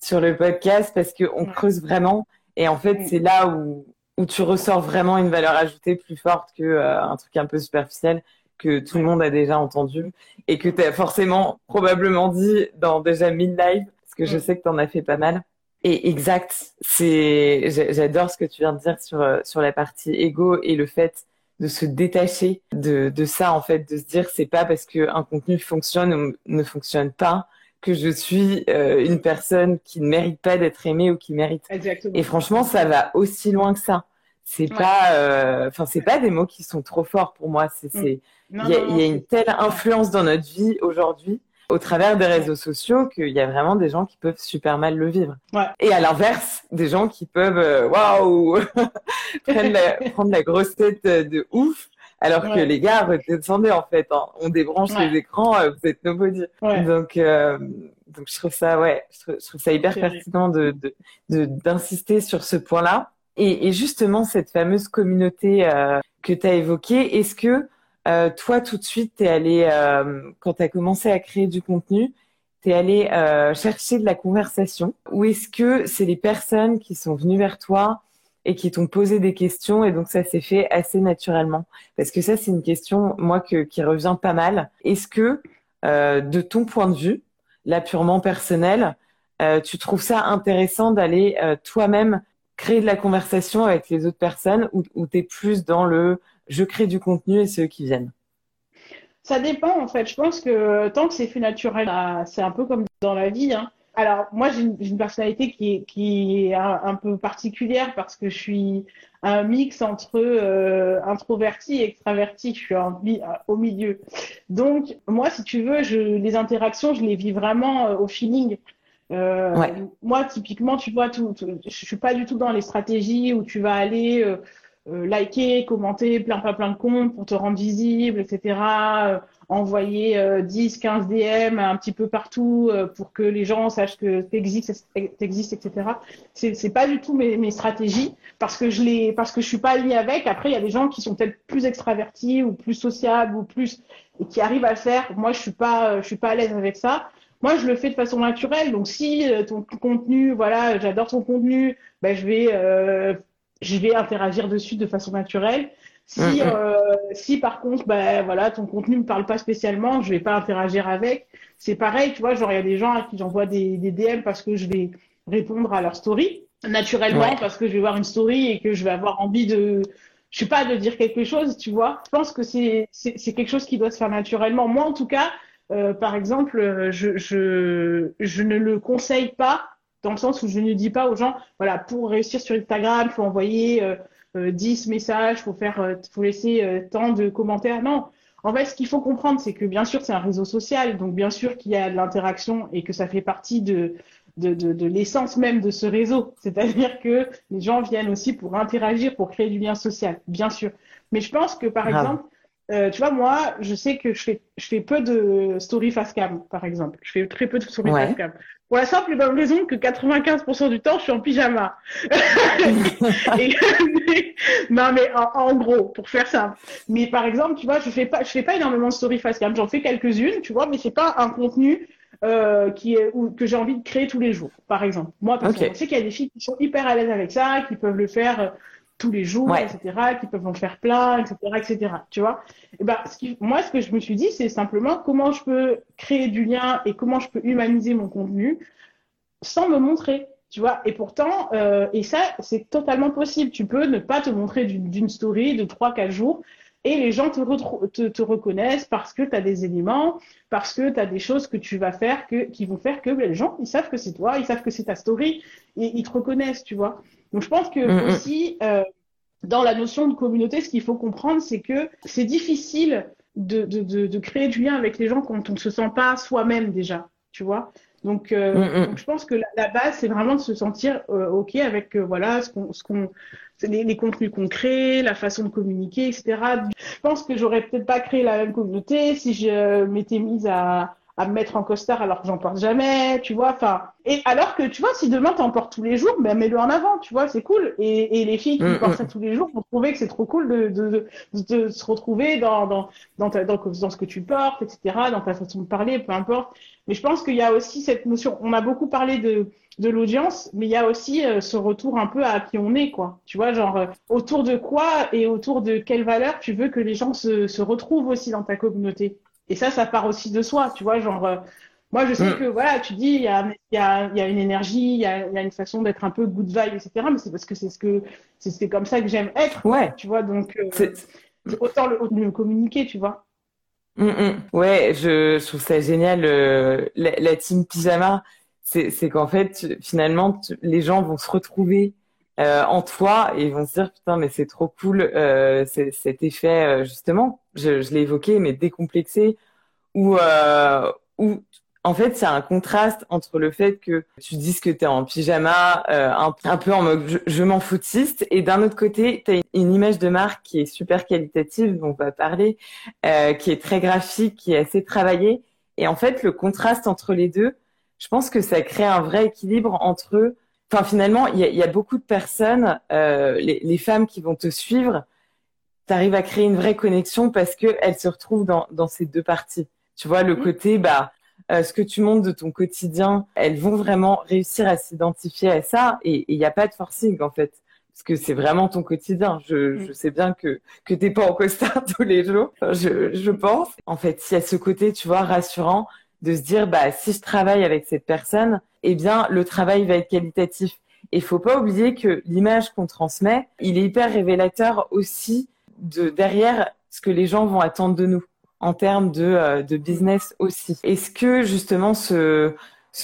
sur le podcast parce qu'on creuse vraiment. Et en fait, c'est là où, où tu ressors vraiment une valeur ajoutée plus forte que euh, truc un peu superficiel que tout le monde a déjà entendu et que tu as forcément probablement dit dans déjà 1000 lives parce que je sais que tu en as fait pas mal. Et exact, c'est j'adore ce que tu viens de dire sur euh, sur la partie ego et le fait de se détacher de, de ça en fait, de se dire c'est pas parce que un contenu fonctionne ou ne fonctionne pas que je suis euh, une personne qui ne mérite pas d'être aimée ou qui mérite. Exactement. Et franchement, ça va aussi loin que ça. C'est pas, euh, enfin, c'est pas des mots qui sont trop forts pour moi. C'est, mm. c'est, il y, a, y a une telle influence dans notre vie aujourd'hui au travers des réseaux sociaux qu'il y a vraiment des gens qui peuvent super mal le vivre. Ouais. Et à l'inverse, des gens qui peuvent, euh, waouh, prendre la grosse tête de ouf alors que les gars, redescendez en fait. Hein. On débranche les écrans, euh, vous êtes nobody. Donc, euh, donc je trouve ça, ouais, je trouve, ça hyper pertinent de d'insister sur ce point-là. Et, justement, cette fameuse communauté euh, que tu as évoquée, est-ce que euh, toi, tout de suite, t'es allé, euh, quand tu as commencé à créer du contenu, tu es allé chercher de la conversation? Ou est-ce que c'est les personnes qui sont venues vers toi et qui t'ont posé des questions et donc ça s'est fait assez naturellement? Parce que ça c'est une question moi qui revient pas mal. Est-ce que de ton point de vue là purement personnel tu trouves ça intéressant d'aller toi-même créer de la conversation avec les autres personnes ou, ou tu es plus dans le je crée du contenu et ceux qui viennent? Ça dépend en fait je pense que tant que c'est fait naturel c'est un peu comme dans la vie hein alors, moi, j'ai une, personnalité qui est, un, peu particulière parce que je suis un mix entre euh, introverti et extraverti. Je suis au milieu. Donc, moi, si tu veux, les interactions, je les vis vraiment euh, au feeling. Euh, Moi, typiquement, tu vois, tout, je suis pas du tout dans les stratégies où tu vas aller. Euh, liker, commenter plein, plein, plein de comptes pour te rendre visible, etc. envoyer 10, 15 DM un petit peu partout pour que les gens sachent que tu existes, etc. C'est, c'est pas du tout mes, mes stratégies parce que je les, parce que je suis pas alignée avec. Après, il y a des gens qui sont peut-être plus extravertis ou plus sociables ou plus et qui arrivent à le faire. Moi, je suis pas, je suis pas à l'aise avec ça. Moi, je le fais de façon naturelle. Donc, si euh, ton contenu, voilà, j'adore ton contenu, ben, je vais, euh, je vais interagir dessus de façon naturelle. Si, euh, si par contre, ben voilà, ton contenu me parle pas spécialement, je vais pas interagir avec. C'est pareil, tu vois, genre il y a des gens à qui j'envoie des, des DM parce que je vais répondre à leur story naturellement parce que je vais voir une story et que je vais avoir envie de, je sais pas, de dire quelque chose, tu vois. Je pense que c'est c'est quelque chose qui doit se faire naturellement. Moi, en tout cas, euh, par exemple, euh, je, je, je ne le conseille pas dans le sens où je ne dis pas aux gens, voilà, pour réussir sur Instagram, il faut envoyer euh, 10 euh, messages, faut faire, faut laisser tant de commentaires. Non. En fait, ce qu'il faut comprendre, c'est que bien sûr, c'est un réseau social, donc bien sûr qu'il y a de l'interaction et que ça fait partie de, de, de, de l'essence même de ce réseau. C'est-à-dire que les gens viennent aussi pour interagir, pour créer du lien social, bien sûr. Mais je pense que, par exemple, euh, tu vois, moi, je sais que je fais, je fais peu de story face cam, par exemple. Je fais très peu de story face cam. Pour la simple et bonne raison que 95% du temps, je suis en pyjama. et, non, mais en, gros, pour faire ça. Mais par exemple, tu vois, je fais pas, je fais pas énormément de story face cam. J'en fais quelques-unes, tu vois, mais c'est pas un contenu euh, qui est, ou, que j'ai envie de créer tous les jours, par exemple. Moi, parce que je sais qu'il y a des filles qui sont hyper à l'aise avec ça, qui peuvent le faire tous les jours, etc., qui peuvent en faire plein, etc., etc., tu vois. Et ben, ce moi, ce que je me suis dit, c'est simplement comment je peux créer du lien et comment je peux humaniser mon contenu sans me montrer, tu vois. Et pourtant, euh, et ça, c'est totalement possible. Tu peux ne pas te montrer d'une story de 3-4 jours et les gens te, te, reconnaissent parce que tu as des éléments, parce que tu as des choses que tu vas faire que, qui vont faire que ben, les gens, ils savent que c'est toi, ils savent que c'est ta story et ils te reconnaissent, tu vois. Donc je pense que mm, mm. aussi, euh, dans la notion de communauté, ce qu'il faut comprendre, c'est que c'est difficile de, de, de, de, créer du lien avec les gens quand on ne se sent pas soi-même déjà, tu vois. Donc, euh, mm, donc, je pense que la, base, c'est vraiment de se sentir euh, OK avec voilà ce qu'on, ce qu'on, les, les, contenus qu'on crée, la façon de communiquer, etc. Je pense que j'aurais peut-être pas créé la même communauté si je m'étais mise à à me mettre en costard alors que j'en porte jamais, tu vois. Enfin, et alors que tu vois, si demain t'en portes tous les jours, ben mets-le en avant, tu vois, c'est cool. Et, et les filles qui mm, portent ça mm. tous les jours vont trouver que c'est trop cool de, de, de, se retrouver dans dans dans, ta, dans dans ce que tu portes, etc., dans ta façon de parler, peu importe. Mais je pense qu'il y a aussi cette notion. On a beaucoup parlé de de l'audience, mais il y a aussi euh, ce retour un peu à qui on est, quoi. Tu vois, genre euh, autour de quoi et autour de quelle valeur tu veux que les gens se, se retrouvent aussi dans ta communauté. Et ça, ça part aussi de soi, tu vois, genre, euh, moi, je sais mm. que, voilà, tu dis, il y a, y, a, y a une énergie, il y a, y a, une façon d'être un peu good vibe, etc., mais c'est parce que c'est ce que, c'est comme ça que j'aime être, ouais. tu vois, donc, euh, autant le, le, communiquer, tu vois. Mm, mm. Ouais, je, je, trouve ça génial, euh, la, la, team pyjama, c'est qu'en fait, finalement, les gens vont se retrouver euh, en toi et vont se dire putain mais c'est trop cool euh, cet effet euh, justement. Je, je l'ai évoqué mais décomplexé. Ou euh, en fait c'est un contraste entre le fait que tu dises que tu es en pyjama euh, un, peu en mode je, m'en foutiste. Et d'un autre côté tu as une image de marque qui est super qualitative dont on va parler qui est très graphique qui est assez travaillée. Et en fait le contraste entre les deux je pense que ça crée un vrai équilibre entre Enfin, finalement, il y a, y a, beaucoup de personnes, euh, les, les, femmes qui vont te suivre, tu arrives à créer une vraie connexion parce que elles se retrouvent dans, dans ces deux parties. Tu vois, le mmh. côté, bah, euh, ce que tu montres de ton quotidien, elles vont vraiment réussir à s'identifier à ça et il n'y a pas de forcing en fait. Parce que c'est vraiment ton quotidien. Je, mmh. je sais bien que que t'es pas en costard tous les jours. Je, je pense. En fait, s'il y a ce côté, tu vois, rassurant, de se dire bah si je travaille avec cette personne, eh bien le travail va être qualitatif. Et faut pas oublier que l'image qu'on transmet, il est hyper révélateur aussi de derrière ce que les gens vont attendre de nous en termes de, euh, business aussi. Est-ce que justement ce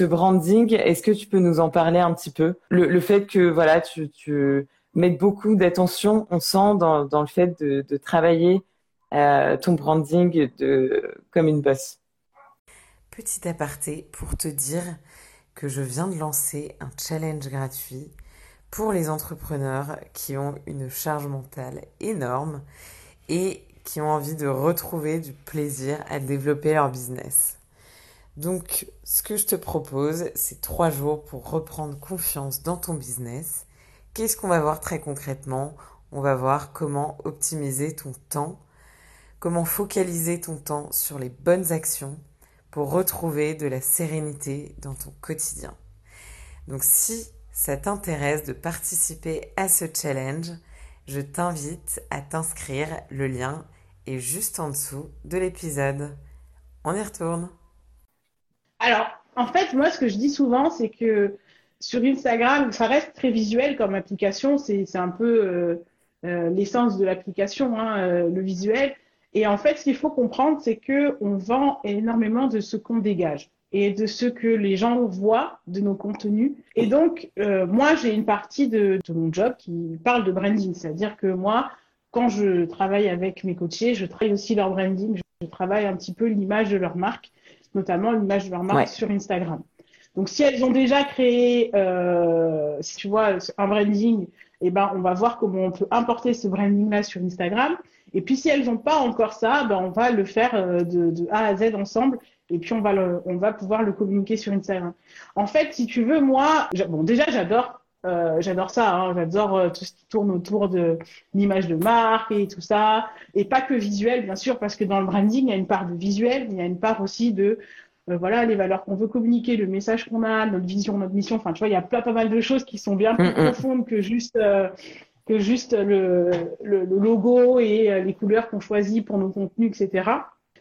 branding, est-ce que tu peux nous en parler un petit peu? Le, fait que voilà tu, tu mettes beaucoup d'attention, on sent dans, le fait de, travailler euh, ton branding de comme une boss. Petit aparté pour te dire que je viens de lancer un challenge gratuit pour les entrepreneurs qui ont une charge mentale énorme et qui ont envie de retrouver du plaisir à développer leur business. Donc, ce que je te propose, c'est trois jours pour reprendre confiance dans ton business. Qu'est-ce qu'on va voir très concrètement? On va voir comment optimiser ton temps, comment focaliser ton temps sur les bonnes actions pour retrouver de la sérénité dans ton quotidien. Donc, si ça t'intéresse de participer à ce challenge, je t'invite à t'inscrire. Le lien est juste en dessous de l'épisode. On y retourne. Alors, en fait, moi, ce que je dis souvent, c'est que sur Instagram, ça reste très visuel comme application. C'est un peu euh, euh, l'essence de l'application, hein, euh, le visuel. Et en fait, ce qu'il faut comprendre, c'est que on vend énormément de ce qu'on dégage et de ce que les gens voient de nos contenus. Et donc, euh, moi, j'ai une partie de, de, mon job qui parle de branding. C'est-à-dire que moi, quand je travaille avec mes coachés, je travaille aussi leur branding. Je, travaille un petit peu l'image de leur marque, notamment l'image de leur marque sur Instagram. Donc, si elles ont déjà créé, euh, si tu vois, un branding, eh ben, on va voir comment on peut importer ce branding-là sur Instagram. Et puis, si elles n'ont pas encore ça, ben, on va le faire euh, de, de A à Z ensemble et puis on va le, on va pouvoir le communiquer sur Instagram. En fait, si tu veux, moi, bon, déjà j'adore, euh, j'adore ça, hein, j'adore euh, tout ce qui tourne autour de l'image de marque et tout ça, et pas que visuel, bien sûr, parce que dans le branding, il y a une part de visuel, mais il y a une part aussi de euh, voilà les valeurs qu'on veut communiquer, le message qu'on a, notre vision, notre mission. Enfin, tu vois, il y a pas, pas mal de choses qui sont bien plus mm, mm. profondes que juste que juste le, le, le logo et les couleurs qu'on choisit pour nos contenus, etc.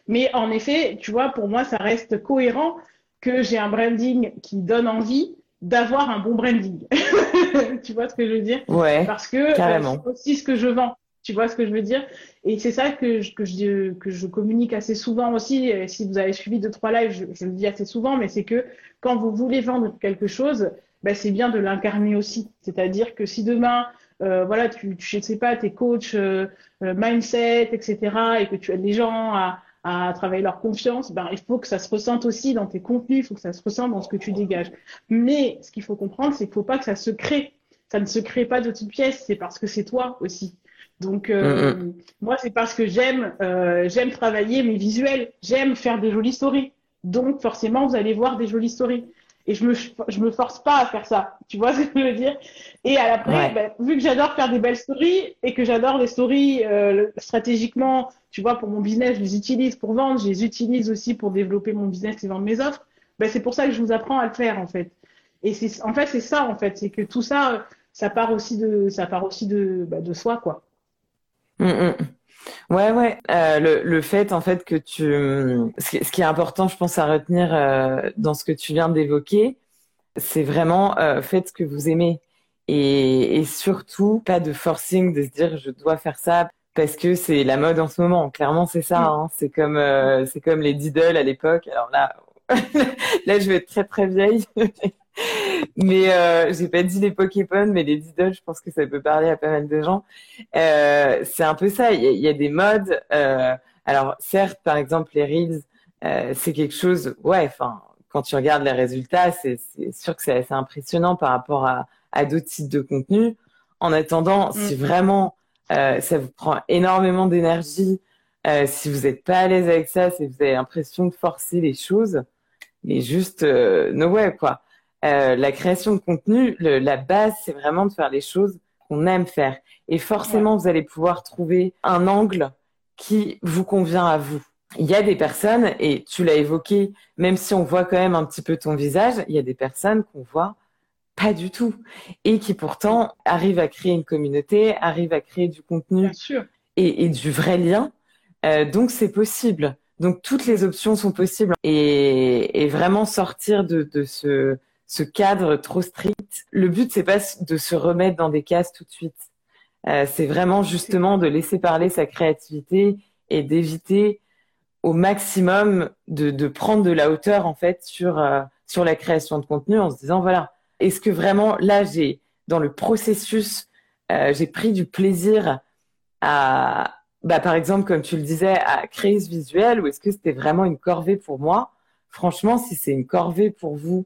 Mais en effet, tu vois, pour moi, ça reste cohérent que j'ai un branding qui donne envie d'avoir un bon branding. tu vois ce que je veux dire? Ouais. Parce que euh, c'est aussi ce que je vends. Tu vois ce que je veux dire? Et c'est ça que je, que, je, que je communique assez souvent aussi. si vous avez suivi deux, trois lives, je, je le dis assez souvent, mais c'est que quand vous voulez vendre quelque chose, ben, c'est bien de l'incarner aussi. C'est-à-dire que si demain, euh, voilà, tu, tu, je sais pas, t'es coach, euh, euh mindset, etc., et que tu aides les gens à, à travailler leur confiance, ben, il faut que ça se ressente aussi dans tes contenus, il faut que ça se ressente dans ce que tu dégages. Mais ce qu'il faut comprendre, c'est qu'il faut pas que ça se crée. Ça ne se crée pas de toute pièce, c'est parce que c'est toi aussi. Donc euh, moi, c'est parce que j'aime euh, j'aime travailler mes visuels, j'aime faire des jolies stories. Donc forcément, vous allez voir des jolies stories et je me je me force pas à faire ça. Tu vois ce que je veux dire? Et à l'après, ben, vu que j'adore faire des belles stories et que j'adore les stories euh, stratégiquement, tu vois, pour mon business, je les utilise pour vendre, je les utilise aussi pour développer mon business et vendre mes offres. Ben, c'est pour ça que je vous apprends à le faire en fait. Et c'est en fait c'est ça en fait, c'est que tout ça, ça part aussi de ça part aussi de bah, de soi quoi. Mmh, mmh. Ouais, ouais. Euh, le, le, fait, en fait, que tu, ce qui, est important, je pense, à retenir euh, dans ce que tu viens d'évoquer, c'est vraiment euh, faites ce que vous aimez et, et, surtout pas de forcing de se dire je dois faire ça parce que c'est la mode en ce moment. Clairement, c'est ça. Hein. C'est comme, c'est comme les diddles à l'époque. Alors là, là, je vais être très très vieille. mais euh, j'ai pas dit les Pokémon, mais les Diddle, je pense que ça peut parler à pas mal de gens. Euh, c'est un peu ça. Il y, a, des modes. Euh, alors certes, par exemple, les reels, euh, c'est quelque chose. Ouais, enfin, quand tu regardes les résultats, c'est sûr que c'est assez impressionnant par rapport à, à d'autres types de contenus. En attendant, mm. si vraiment euh, ça vous prend énormément d'énergie, euh, si vous n'êtes pas à l'aise avec ça, si vous avez l'impression de forcer les choses, mais juste no way quoi. Euh, la création de contenu, la base, c'est vraiment de faire les choses qu'on aime faire. Et forcément, vous allez pouvoir trouver un angle qui vous convient à vous. Il y a des personnes, et tu l'as évoqué, même si on voit quand même un petit peu ton visage, il y a des personnes qu'on voit pas du tout et qui pourtant arrivent à créer une communauté, arrivent à créer du contenu Et, du vrai lien. Euh, donc c'est possible. Donc toutes les options sont possibles et, vraiment sortir de, de ce ce cadre trop strict. Le but, c'est pas de se remettre dans des cases tout de suite. Euh, c'est vraiment justement de laisser parler sa créativité et d'éviter au maximum de, prendre de la hauteur en fait sur euh, sur la création de contenu en se disant voilà est-ce que vraiment là j'ai dans le processus euh, j'ai pris du plaisir à bah, par exemple comme tu le disais à créer ce visuel ou est-ce que c'était vraiment une corvée pour moi? Franchement si c'est une corvée pour vous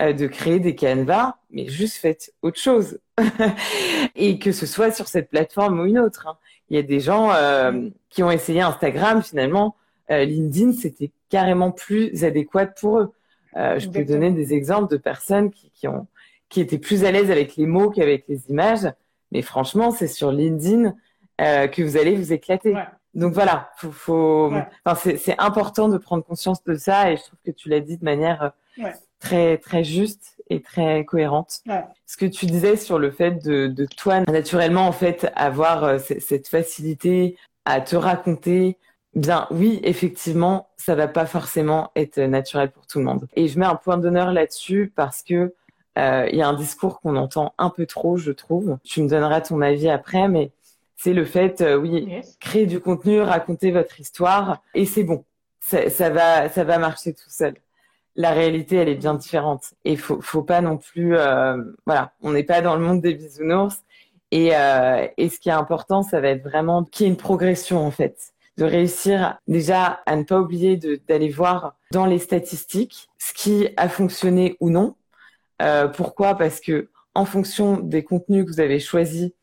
de créer des canevas, mais juste faites autre chose. et que ce soit sur cette plateforme ou une autre. Hein. Il y a des gens euh, qui ont essayé Instagram, finalement, euh, LinkedIn, c'était carrément plus adéquat pour eux. je peux donner des exemples de personnes qui, qui, ont, qui étaient plus à l'aise avec les mots qu'avec les images. Mais franchement, c'est sur LinkedIn que vous allez vous éclater. Donc voilà, faut, faut... Enfin, c'est important de prendre conscience de ça et je trouve que tu l'as dit de manière très très juste et très cohérente. Ce que tu disais sur le fait de, de toi naturellement en fait avoir euh, cette facilité à te raconter. Bien, oui, effectivement, ça va pas forcément être naturel pour tout le monde. Et je mets un point d'honneur là-dessus parce que euh, il y a un discours qu'on entend un peu trop, je trouve. Tu me donneras ton avis après, mais c'est le fait, euh, oui, créer du contenu, raconter votre histoire, et c'est bon. Ça, ça, va, ça va marcher tout seul la réalité, elle est bien différente. Et faut, faut pas non plus, euh, voilà, on n'est pas dans le monde des bisounours. Et, euh, et ce qui est important, ça va être vraiment qu'il y ait une progression en fait, de réussir déjà à ne pas oublier d'aller voir dans les statistiques ce qui a fonctionné ou non. Euh, pourquoi? Parce que en fonction des contenus que vous avez choisi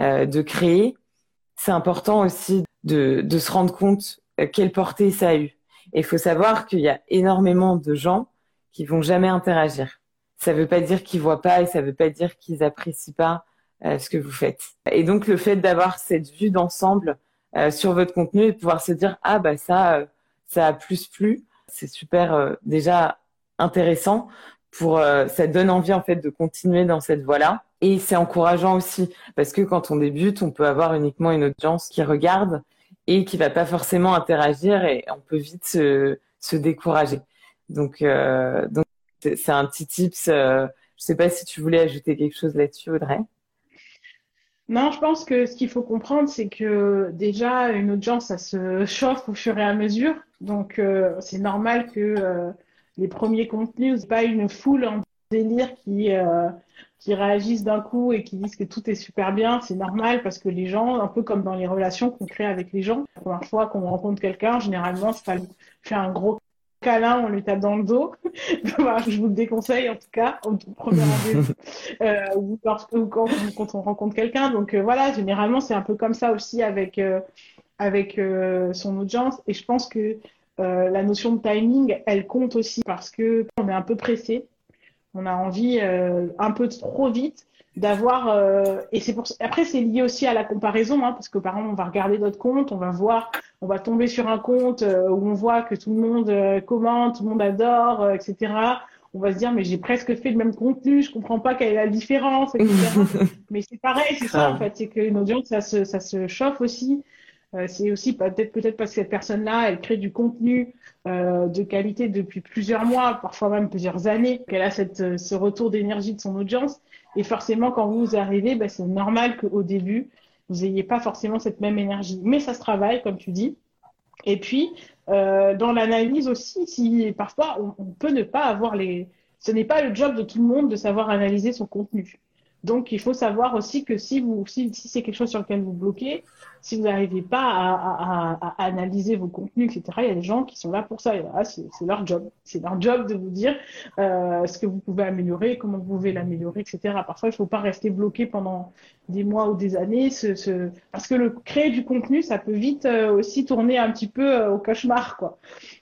euh, de créer, c'est important aussi de, de se rendre compte euh, quelle portée ça a eu. Et il faut savoir qu'il y a énormément de gens qui vont jamais interagir. Ça ne veut pas dire qu'ils voient pas et ça ne veut pas dire qu'ils apprécient pas euh, ce que vous faites. Et donc le fait d'avoir cette vue d'ensemble euh, sur votre contenu et de pouvoir se dire ah bah ça euh, ça a plus plu, c'est super déjà intéressant pour ça donne envie en fait de continuer dans cette voie-là et c'est encourageant aussi parce que quand on débute, on peut avoir uniquement une audience qui regarde et qui va pas forcément interagir et on peut vite se, décourager. Donc, euh, c'est un petit tips. Euh, je sais pas si tu voulais ajouter quelque chose là-dessus, Audrey. Non, je pense que ce qu'il faut comprendre, c'est que déjà une audience, ça se chauffe au fur et à mesure. Donc, euh, c'est normal que euh, les premiers contenus, pas une foule en délire qui euh, qui réagissent d'un coup et qui disent que tout est super bien, c'est normal parce que les gens, un peu comme dans les relations qu'on crée avec les gens, la première fois qu'on rencontre quelqu'un, généralement, c'est pas faire un gros câlin, on lui tape dans le dos. je vous le déconseille en tout cas au premier rendez-vous euh, ou, quand, on rencontre quelqu'un. Donc euh, voilà, généralement c'est un peu comme ça aussi avec euh, avec son audience. Et je pense que la notion de timing, elle compte aussi parce que on est un peu pressé on a envie euh, un peu trop vite d'avoir euh, et c'est pour après c'est lié aussi à la comparaison hein, parce que par exemple on va regarder notre compte on va voir on va tomber sur un compte euh, où on voit que tout le monde commente tout le monde adore etc on va se dire mais j'ai presque fait le même contenu je comprends pas quelle est la différence etc mais c'est pareil c'est ça en fait c'est qu'une audience ça se ça se chauffe aussi c'est aussi peut-être peut-être parce que cette personne-là, elle crée du contenu euh, de qualité depuis plusieurs mois, parfois même plusieurs années, qu'elle a cette, euh, ce retour d'énergie de son audience. Et forcément, quand vous arrivez, bah, c'est normal qu'au début, vous n'ayez pas forcément cette même énergie. Mais ça se travaille, comme tu dis. Et puis, euh, dans l'analyse aussi, si parfois on, peut ne pas avoir les... Ce n'est pas le job de tout le monde de savoir analyser son contenu. Donc, il faut savoir aussi que si vous, si, si c'est quelque chose sur lequel vous bloquez, si vous n'arrivez pas à, à, à, analyser vos contenus, etc., il y a des gens qui sont là pour ça. c'est leur job. C'est leur job de vous dire euh, ce que vous pouvez améliorer, comment vous pouvez l'améliorer, etc. Parfois, il ne faut pas rester bloqué pendant des mois ou des années, ce, ce... parce que le créer du contenu, ça peut vite euh, aussi tourner un petit peu euh, au cauchemar, quoi.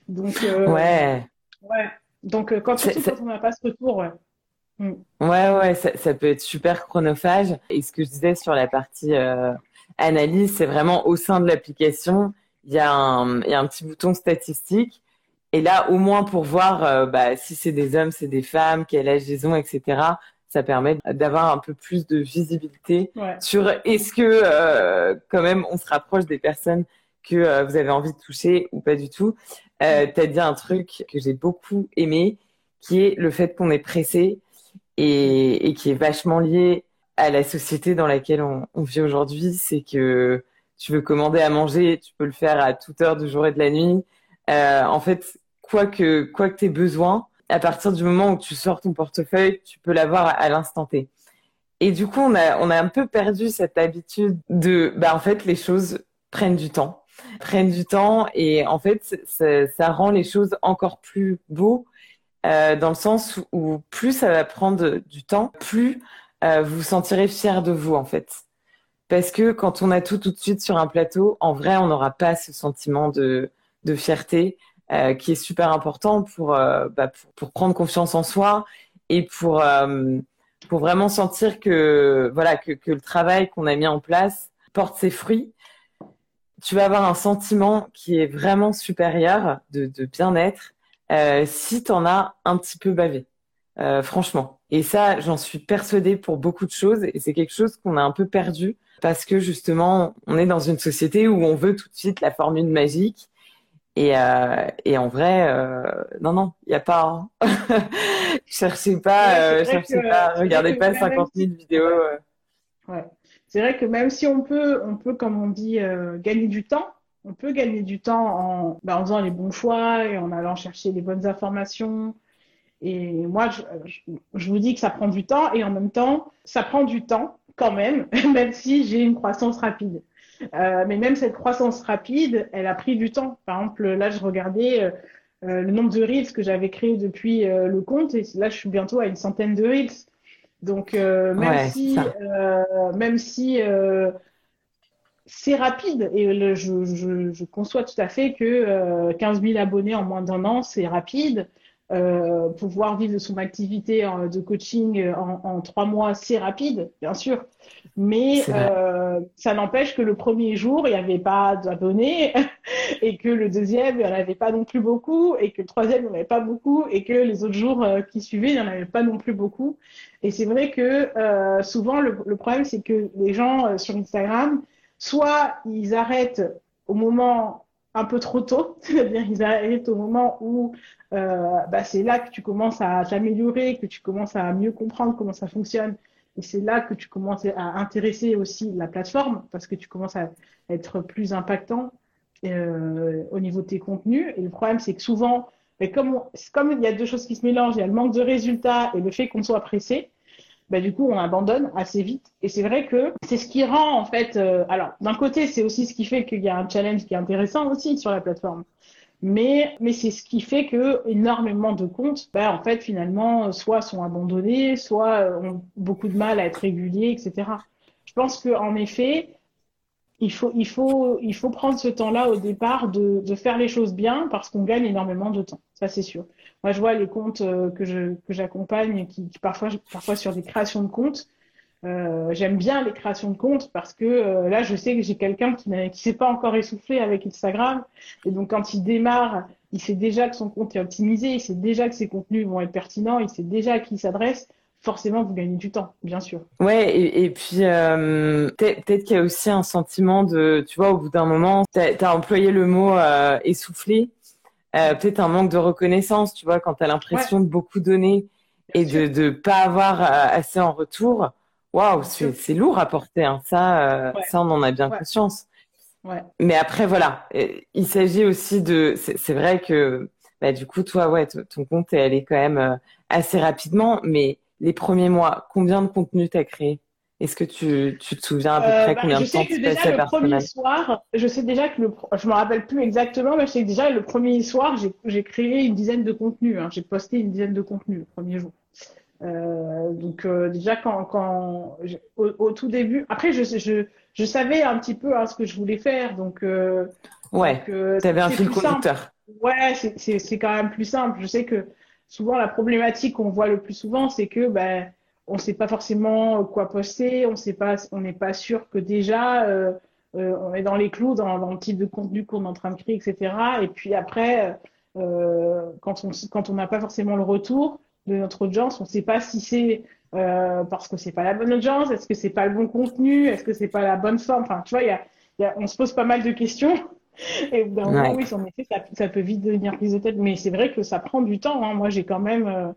Donc, ouais. Ouais. Donc, quand, surtout quand on n'a pas ce retour, ouais. Mm. Ouais, ouais, ça, ça, peut être super chronophage. Et ce que je disais sur la partie euh, analyse, c'est vraiment au sein de l'application, il y, a un, y a un petit bouton statistique. Et là, au moins pour voir euh, bah, si c'est des hommes, c'est des femmes, quel âge ils ont, etc. Ça permet d'avoir un peu plus de visibilité ouais. sur est-ce que euh, quand même on se rapproche des personnes que euh, vous avez envie de toucher ou pas du tout. Euh, tu as dit un truc que j'ai beaucoup aimé, qui est le fait qu'on est pressé et, qui est vachement lié à la société dans laquelle on, vit aujourd'hui. C'est que tu veux commander à manger, tu peux le faire à toute heure du jour et de la nuit. Euh, en fait, quoi que quoi que aies besoin, à partir du moment où tu sors ton portefeuille, tu peux l'avoir à, l'instant T. Et du coup, on a on a un peu perdu cette habitude de, bah en fait, les choses prennent du temps, prennent du temps, et en fait, ça rend les choses encore plus beaux dans le sens où plus ça va prendre du temps, plus vous vous sentirez fier de vous en fait. Parce que quand on a tout tout de suite sur un plateau, en vrai, on n'aura pas ce sentiment de, de fierté qui est super important pour, bah, pour, pour, prendre confiance en soi et pour, pour vraiment sentir que, voilà, que, le travail qu'on a mis en place porte ses fruits. Tu vas avoir un sentiment qui est vraiment supérieur de bien-être euh, si tu en as un petit peu bavé, euh, franchement. Et ça, j'en suis persuadée pour beaucoup de choses et c'est quelque chose qu'on a un peu perdu parce que justement, on est dans une société où on veut tout de suite la formule magique et, euh, et en vrai, euh, non, non, il n'y a pas. Hein. cherchez pas, euh, cherchez pas, regardez pas 50 000 vidéos. Euh. Ouais. C'est vrai que même si on peut, on peut, comme on dit, gagner du temps, on peut gagner du temps en, bah, en faisant les bons choix et en allant chercher les bonnes informations. Et moi, je, je, vous dis que ça prend du temps et en même temps, ça prend du temps quand même, même si j'ai une croissance rapide. Euh, mais même cette croissance rapide, elle a pris du temps. Par exemple, là, je regardais euh, euh le nombre de reels que j'avais créé depuis euh, le compte, et là, je suis bientôt à une centaine de reels. Donc, même, si, même si c'est rapide, et le, je, je, je, conçois tout à fait que 15 000 abonnés en moins d'un an, c'est rapide. Euh, pouvoir vivre de son activité de coaching euh, en, en trois mois, c'est rapide, bien sûr. Mais euh, ça n'empêche que le premier jour, il n'y avait pas d'abonnés et que le deuxième, il n'y en avait pas non plus beaucoup et que le troisième, il n'y en avait pas beaucoup et que les autres jours euh, qui suivaient, il n'y en avait pas non plus beaucoup. Et c'est vrai que euh, souvent, le, le problème, c'est que les gens sur Instagram, soit ils arrêtent au moment un peu trop tôt, c'est-à-dire ils arrêtent au moment où euh, bah, c'est là que tu commences à t'améliorer, que tu commences à mieux comprendre comment ça fonctionne. Et c'est là que tu commences à intéresser aussi la plateforme parce que tu commences à être plus impactant euh, au niveau de tes contenus. Et le problème, c'est que souvent, mais comme, comme il y a deux choses qui se mélangent, il y a le manque de résultats et le fait qu'on soit pressé, bah, du coup, on abandonne assez vite. Et c'est vrai que c'est ce qui rend, en fait, euh, alors, d'un côté, c'est aussi ce qui fait qu'il y a un challenge qui est intéressant aussi sur la plateforme. Mais, mais c'est ce qui fait que énormément de comptes, bah, en fait, finalement, soit sont abandonnés, soit euh, ont beaucoup de mal à être réguliers, etc. Je pense qu'en effet, il faut, il, faut, il faut prendre ce temps-là au départ de, de faire les choses bien parce qu'on gagne énormément de temps. Ça, c'est sûr. Moi, je vois les comptes euh, que je que j'accompagne qui, qui, parfois parfois sur des créations de comptes, euh, j'aime bien les créations de comptes parce que euh, là, je sais que j'ai quelqu'un qui ne s'est pas encore essoufflé avec Instagram. Et donc, quand il démarre, il sait déjà que son compte est optimisé, il sait déjà que ses contenus vont être pertinents, il sait déjà à qui il s'adresse. Forcément, vous gagnez du temps, bien sûr. Ouais, et, et puis euh, peut-être qu'il y a aussi un sentiment de, tu vois, au bout d'un moment, tu as, employé le mot euh, essoufflé, peut-être un manque de reconnaissance, tu vois, quand tu as l'impression de beaucoup donner et de ne pas avoir assez en retour. Waouh, c'est lourd à porter. Hein. Ça, euh, ça, on en a bien conscience. Mais après, voilà, il s'agit aussi de. C'est vrai que, bah, du coup, toi, ouais, ton compte est quand même euh, assez rapidement. Mais les premiers mois, combien de contenu t'as créé? Est-ce que tu, tu, te souviens à peu euh, près bah, combien de temps tu passais par semaine soir, Je sais déjà que le, je me rappelle plus exactement, mais je sais que déjà le premier soir, j'ai créé une dizaine de contenus. Hein. J'ai posté une dizaine de contenus le premier jour. Euh, donc euh, déjà quand, quand au, tout début, après je, je, je savais un petit peu hein, ce que je voulais faire, donc ouais, tu avais un fil conducteur. Ouais, c'est c'est quand même plus simple. Je sais que souvent la problématique qu'on voit le plus souvent, c'est que ben on sait pas forcément quoi poster, on sait pas, on n'est pas sûr que déjà euh, on est dans les clous dans, le type de contenu qu'on est en train de créer, etc. Et puis après, quand on quand on n'a pas forcément le retour de notre audience. On ne sait pas si c'est euh, parce que c'est pas la bonne audience, est-ce que c'est pas le bon contenu, est-ce que c'est pas la bonne forme. Enfin, tu vois, y a, y a, on se pose pas mal de questions. Et d'un moment, oui, en effet, ça, ça, peut vite devenir prise de tête. Mais c'est vrai que ça prend du temps. Hein. Moi, j'ai quand même euh,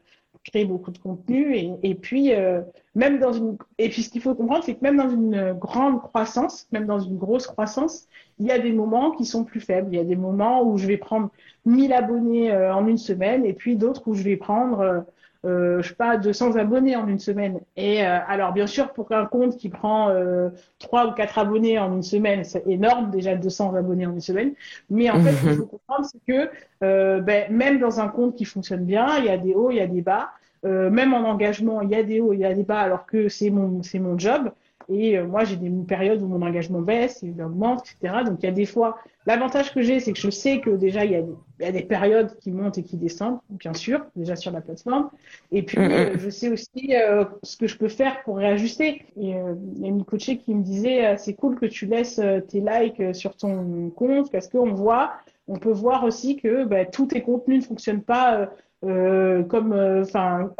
créé beaucoup de contenu. Et, et puis, euh, même dans une. Et puis, ce qu'il faut comprendre, c'est que même dans une grande croissance, même dans une grosse croissance, il y a des moments qui sont plus faibles. Il y a des moments où je vais prendre 1000 abonnés euh, en une semaine et puis d'autres où je vais prendre euh, je sais pas, 200 abonnés en une semaine. Et euh, alors, bien sûr, pour un compte qui prend euh, 3 ou 4 abonnés en une semaine, c'est énorme, déjà 200 abonnés en une semaine. Mais en fait, ce qu'il faut comprendre, c'est que euh, ben, même dans un compte qui fonctionne bien, il y a des hauts, il y a des bas. Euh, même en engagement, il y a des hauts, il y a des bas, alors que c'est mon, c'est mon job. Et euh, moi, j'ai des périodes où mon engagement baisse, il augmente, etc. Donc, il y a des fois, l'avantage que j'ai, c'est que je sais que déjà, il y, a des, il y, a des, périodes qui montent et qui descendent, bien sûr, déjà sur la plateforme. Et puis, euh, je sais aussi euh, ce que je peux faire pour réajuster. Et euh, il y a une coachée qui me disait, c'est cool que tu laisses tes likes sur ton compte parce qu'on voit, on peut voir aussi que bah, tous tes contenus ne fonctionnent pas comme, enfin,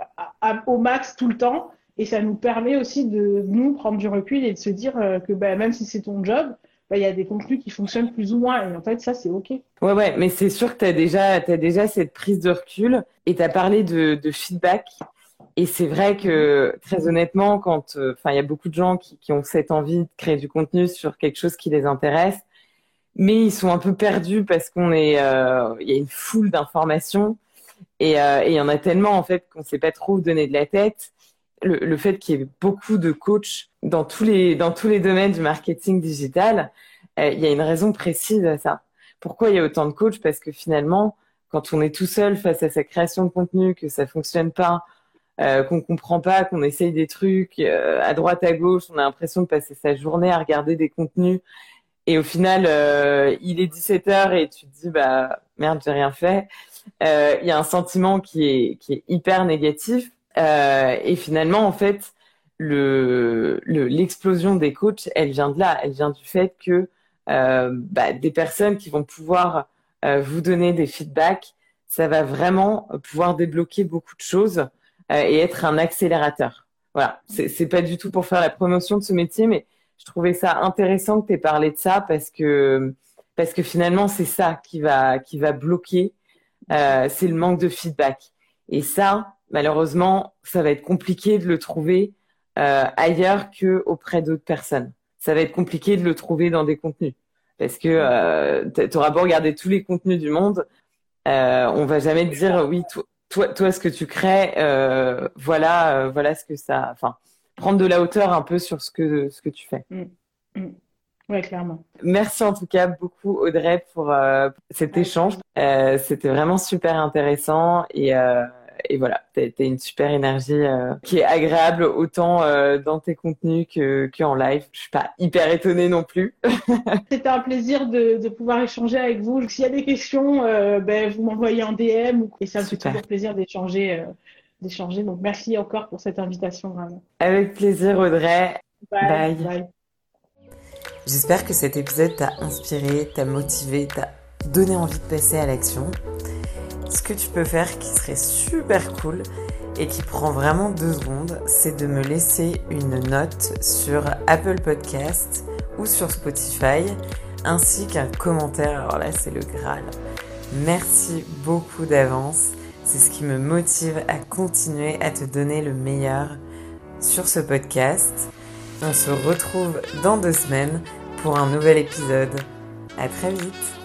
au max tout le temps. Et ça nous permet aussi de nous prendre du recul et de se dire euh, que bah, même si c'est ton job, bah, il y a des contenus qui fonctionnent plus ou moins. Et en fait, ça, c'est OK. Ouais, ouais, mais c'est sûr que tu as déjà, as déjà cette prise de recul et tu as parlé de, feedback. Et c'est vrai que, très honnêtement, quand, euh, il y a beaucoup de gens qui, ont cette envie de créer du contenu sur quelque chose qui les intéresse, mais ils sont un peu perdus parce qu'on euh, y a une foule d'informations et il y en a tellement, en fait, qu'on sait pas trop donner de la tête le, fait qu'il y ait beaucoup de coachs dans tous les domaines du marketing digital, euh, il y a une raison précise à ça. Pourquoi il y a autant de coachs? Parce que finalement, quand on est tout seul face à sa création de contenu, que ça fonctionne pas, euh, qu'on comprend pas, qu'on essaye des trucs euh, à droite à gauche, on a l'impression de passer sa journée à regarder des contenus et au final euh, il est 17h et tu te dis bah merde j'ai rien fait. Il y a un sentiment qui est hyper négatif euh, et finalement, en fait, le, l'explosion des coachs, elle vient de là. Elle vient du fait que euh, bah, des personnes qui vont pouvoir euh, vous donner des feedbacks, ça va vraiment pouvoir débloquer beaucoup de choses et être un accélérateur. Voilà, c'est, c'est pas du tout pour faire la promotion de ce métier, mais je trouvais ça intéressant que tu aies parlé de ça parce que parce que finalement c'est ça qui va qui va bloquer, c'est le manque de feedback. Et ça, malheureusement, ça va être compliqué de le trouver euh, ailleurs que auprès d'autres personnes. Ça va être compliqué de le trouver dans des contenus parce que euh, tu auras beau regarder tous les contenus du monde, euh, on va jamais te dire oui, toi, toi, ce que tu crées, euh, voilà, euh, voilà ce que ça. Enfin, prendre de la hauteur un peu sur ce que ce que tu fais. Mm. Mm. Ouais, clairement. Merci en tout cas beaucoup Audrey pour euh, cet échange. C'était vraiment super intéressant et et voilà, tu as, une super énergie euh, qui est agréable autant euh, dans tes contenus que, que en live. Je suis pas hyper étonnée non plus. C'était un plaisir de, de, pouvoir échanger avec vous. S'il y a des questions, euh, ben, vous m'envoyez en DM et ça me fait toujours plaisir d'échanger. d'échanger. Donc merci encore pour cette invitation. Vraiment. Avec plaisir Audrey. Bye. Bye. J'espère que cet épisode t'a inspiré, t'a motivé, t'a donné envie de passer à l'action ce que tu peux faire qui serait super cool et qui prend vraiment deux secondes, c'est de me laisser une note sur Apple Podcast ou sur Spotify, ainsi qu'un commentaire. Alors là, c'est le Graal. Merci beaucoup d'avance. C'est ce qui me motive à continuer à te donner le meilleur sur ce podcast. On se retrouve dans deux semaines pour un nouvel épisode. À très vite.